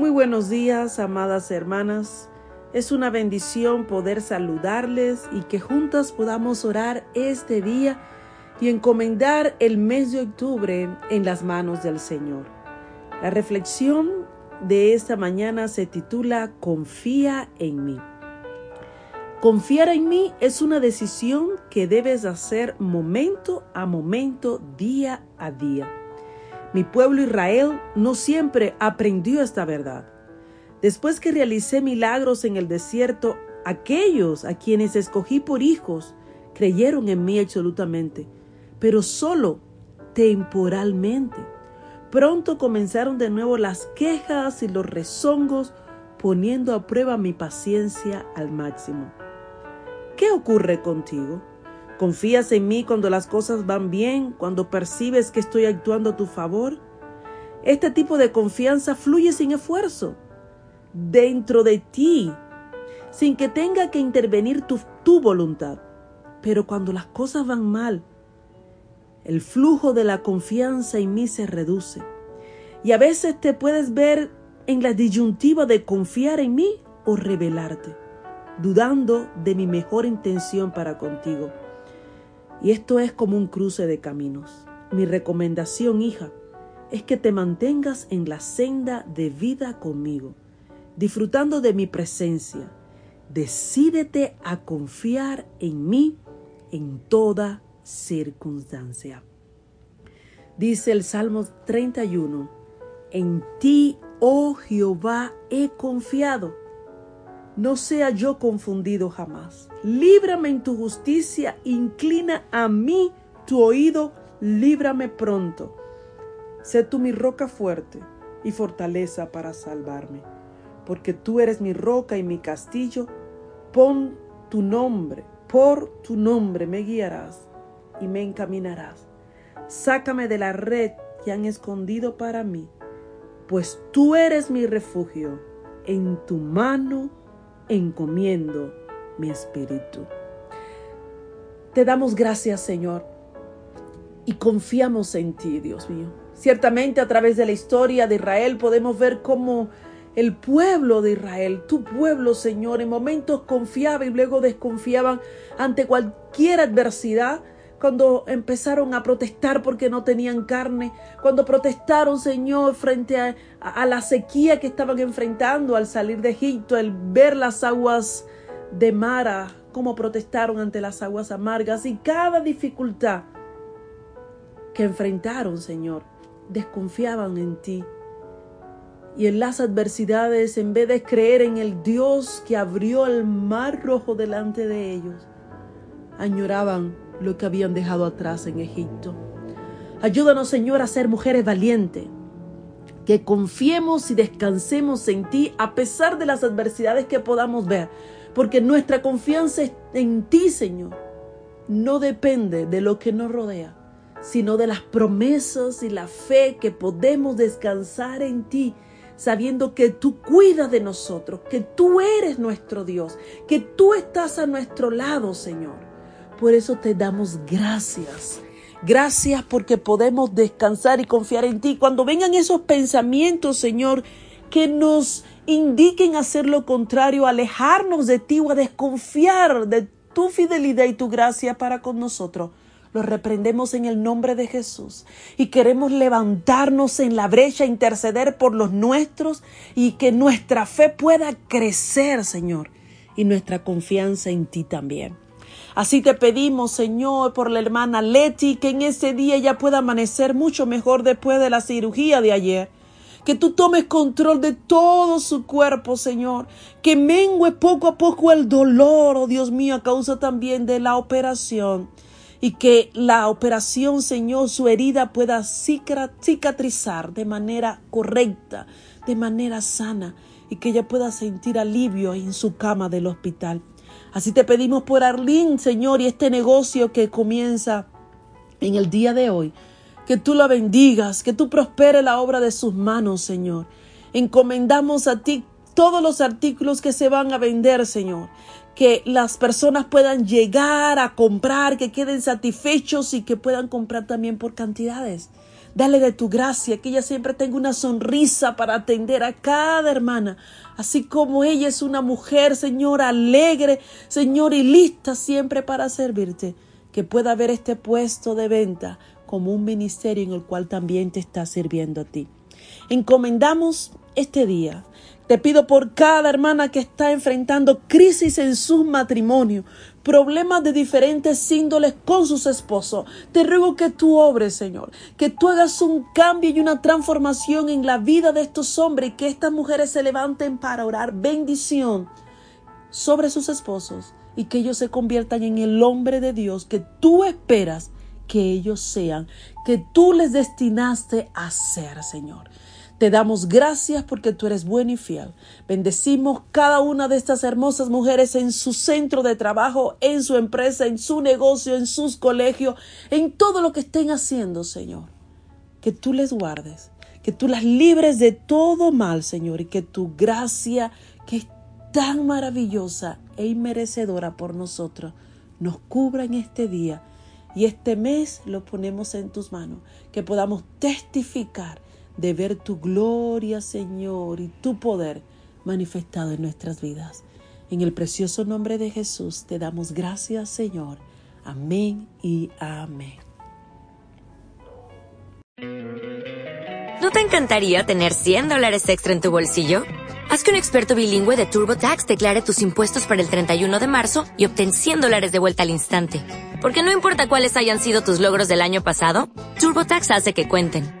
Muy buenos días, amadas hermanas. Es una bendición poder saludarles y que juntas podamos orar este día y encomendar el mes de octubre en las manos del Señor. La reflexión de esta mañana se titula Confía en mí. Confiar en mí es una decisión que debes hacer momento a momento, día a día. Mi pueblo Israel no siempre aprendió esta verdad. Después que realicé milagros en el desierto, aquellos a quienes escogí por hijos creyeron en mí absolutamente, pero solo temporalmente. Pronto comenzaron de nuevo las quejas y los rezongos, poniendo a prueba mi paciencia al máximo. ¿Qué ocurre contigo? ¿Confías en mí cuando las cosas van bien, cuando percibes que estoy actuando a tu favor? Este tipo de confianza fluye sin esfuerzo, dentro de ti, sin que tenga que intervenir tu, voluntad. Pero cuando las cosas van mal, el flujo de la confianza en mí se reduce. Y a veces te puedes ver en la disyuntiva de confiar en mí o rebelarte dudando de mi mejor intención para contigo. Y esto es como un cruce de caminos. Mi recomendación, hija, es que te mantengas en la senda de vida conmigo, disfrutando de mi presencia. Decídete a confiar en mí en toda circunstancia. Dice el Salmo 31, en ti, oh Jehová, he confiado no sea yo confundido jamás. Líbrame en tu justicia, inclina a mí tu oído, líbrame pronto. Sé tú mi roca fuerte y fortaleza para salvarme, porque tú eres mi roca y mi castillo. Pon tu nombre, por tu nombre me guiarás y me encaminarás. Sácame de la red que han escondido para mí, pues tú eres mi refugio. En tu mano encomiendo mi espíritu. Te damos gracias, Señor, y confiamos en ti, Dios mío. Ciertamente a través de la historia de Israel podemos ver cómo el pueblo de Israel, tu pueblo, Señor, en momentos confiaba y luego desconfiaban ante cualquier adversidad, cuando empezaron a protestar porque no tenían carne, cuando protestaron, Señor, frente a, la sequía que estaban enfrentando al salir de Egipto, al ver las aguas de Mara, cómo protestaron ante las aguas amargas y cada dificultad que enfrentaron, Señor, desconfiaban en ti. Y en las adversidades, en vez de creer en el Dios que abrió el mar rojo delante de ellos, añoraban lo que habían dejado atrás en Egipto. Ayúdanos, Señor, a ser mujeres valientes, que confiemos y descansemos en ti a pesar de las adversidades que podamos ver, porque nuestra confianza en ti, Señor, no depende de lo que nos rodea, sino de las promesas y la fe que podemos descansar en ti sabiendo que tú cuidas de nosotros, que tú eres nuestro Dios, que tú estás a nuestro lado, Señor. Por eso te damos gracias. Gracias porque podemos descansar y confiar en ti. Cuando vengan esos pensamientos, Señor, que nos indiquen hacer lo contrario, alejarnos de ti o a desconfiar de tu fidelidad y tu gracia para con nosotros. Lo reprendemos en el nombre de Jesús y queremos levantarnos en la brecha, interceder por los nuestros y que nuestra fe pueda crecer, Señor, y nuestra confianza en ti también. Así te pedimos, Señor, por la hermana Leti, que en ese día ella pueda amanecer mucho mejor después de la cirugía de ayer. Que tú tomes control de todo su cuerpo, Señor. Que mengue poco a poco el dolor, oh Dios mío, a causa también de la operación. y que la operación, Señor, su herida pueda cicatrizar de manera correcta, de manera sana y que ella pueda sentir alivio en su cama del hospital. Así te pedimos por Arlín, Señor, y este negocio que comienza en el día de hoy. Que tú la bendigas, que tú prospere la obra de sus manos, Señor. Encomendamos a ti todos los artículos que se van a vender, Señor. Que las personas puedan llegar a comprar, que queden satisfechos y que puedan comprar también por cantidades. Dale de tu gracia, que ella siempre tenga una sonrisa para atender a cada hermana, así como ella es una mujer, Señor, alegre, Señor, y lista siempre para servirte, que pueda ver este puesto de venta como un ministerio en el cual también te está sirviendo a ti. Encomendamos este día te pido por cada hermana que está enfrentando crisis en su matrimonio, problemas de diferentes índoles con sus esposos. Te ruego que tú obres, Señor, que tú hagas un cambio y una transformación en la vida de estos hombres y que estas mujeres se levanten para orar bendición sobre sus esposos y que ellos se conviertan en el hombre de Dios que tú esperas que ellos sean, que tú les destinaste a ser, Señor. Te damos gracias porque tú eres bueno y fiel. Bendecimos cada una de estas hermosas mujeres en su centro de trabajo, en su empresa, en su negocio, en sus colegios, en todo lo que estén haciendo, Señor. Que tú les guardes, que tú las libres de todo mal, Señor, y que tu gracia, que es tan maravillosa e inmerecedora por nosotros, nos cubra en este día. Y este mes lo ponemos en tus manos, que podamos testificar de ver tu gloria, Señor, y tu poder manifestado en nuestras vidas. En el precioso nombre de Jesús te damos gracias, Señor. Amén y amén. ¿No te encantaría tener 100 dólares extra en tu bolsillo? Haz que un experto bilingüe de TurboTax declare tus impuestos para el 31 de marzo y obtén 100 dólares de vuelta al instante. Porque no importa cuáles hayan sido tus logros del año pasado, TurboTax hace que cuenten